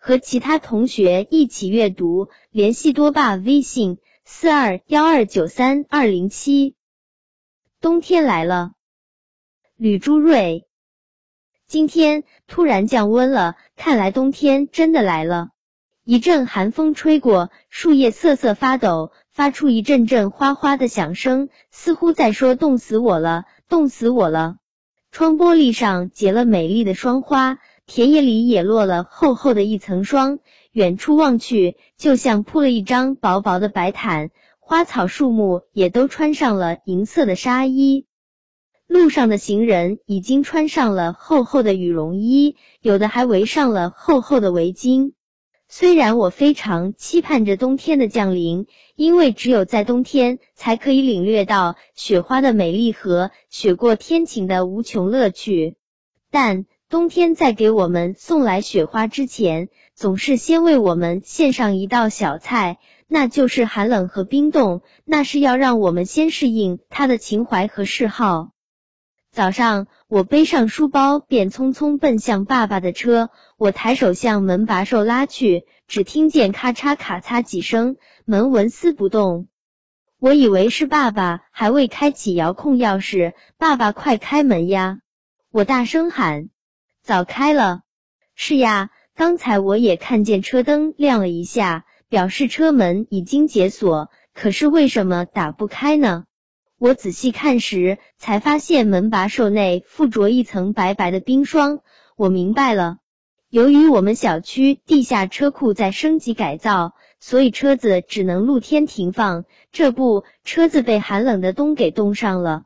和其他同学一起阅读。联系多爸微信四二幺二九三二零七。冬天来了，吕朱瑞。今天突然降温了，看来冬天真的来了。一阵寒风吹过，树叶瑟瑟发抖，发出一阵阵哗哗的响声，似乎在说：“冻死我了，冻死我了。”窗玻璃上结了美丽的霜花，田野里也落了厚厚的一层霜。远处望去，就像铺了一张薄薄的白毯，花草树木也都穿上了银色的纱衣。路上的行人已经穿上了厚厚的羽绒衣，有的还围上了厚厚的围巾。虽然我非常期盼着冬天的降临，因为只有在冬天才可以领略到雪花的美丽和雪过天晴的无穷乐趣，但冬天在给我们送来雪花之前，总是先为我们献上一道小菜，那就是寒冷和冰冻，那是要让我们先适应他的情怀和嗜好。早上，我背上书包，便匆匆奔向爸爸的车。我抬手向门把手拉去，只听见咔嚓咔嚓几声，门纹丝不动。我以为是爸爸还未开启遥控钥匙，爸爸快开门呀！我大声喊。早开了。是呀，刚才我也看见车灯亮了一下，表示车门已经解锁。可是为什么打不开呢？我仔细看时，才发现门把手内附着一层白白的冰霜。我明白了，由于我们小区地下车库在升级改造，所以车子只能露天停放。这不，车子被寒冷的冬给冻上了。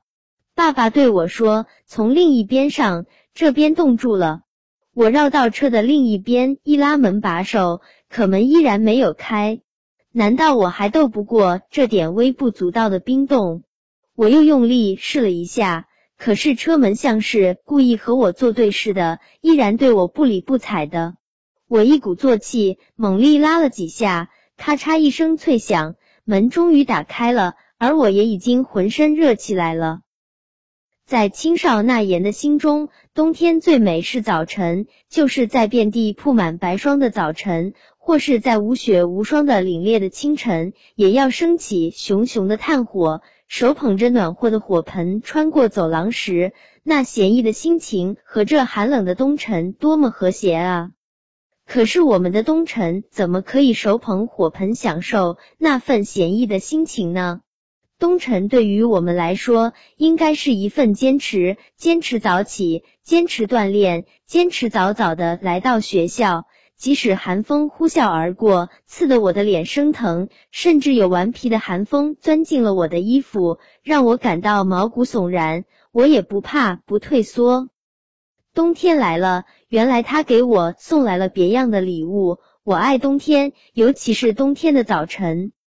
爸爸对我说：“从另一边上，这边冻住了。”我绕到车的另一边，一拉门把手，可门依然没有开。难道我还斗不过这点微不足道的冰冻？我又用力试了一下，可是车门像是故意和我作对似的，依然对我不理不睬的。我一鼓作气，猛力拉了几下，咔嚓一声脆响，门终于打开了，而我也已经浑身热起来了。在青少纳言的心中，冬天最美是早晨，就是在遍地铺满白霜的早晨，或是在无雪无霜的凛冽的清晨，也要升起熊熊的炭火。手捧着暖和的火盆穿过走廊时，那闲逸的心情和这寒冷的冬晨多么和谐啊！可是我们的冬晨怎么可以手捧火盆享受那份闲逸的心情呢？冬晨对于我们来说，应该是一份坚持，坚持早起，坚持锻炼，坚持早早的来到学校。即使寒风呼啸而过，刺得我的脸生疼，甚至有顽皮的寒风钻进了我的衣服，让我感到毛骨悚然，我也不怕，不退缩。冬天来了，原来他给我送来了别样的礼物。我爱冬天，尤其是冬天的早晨。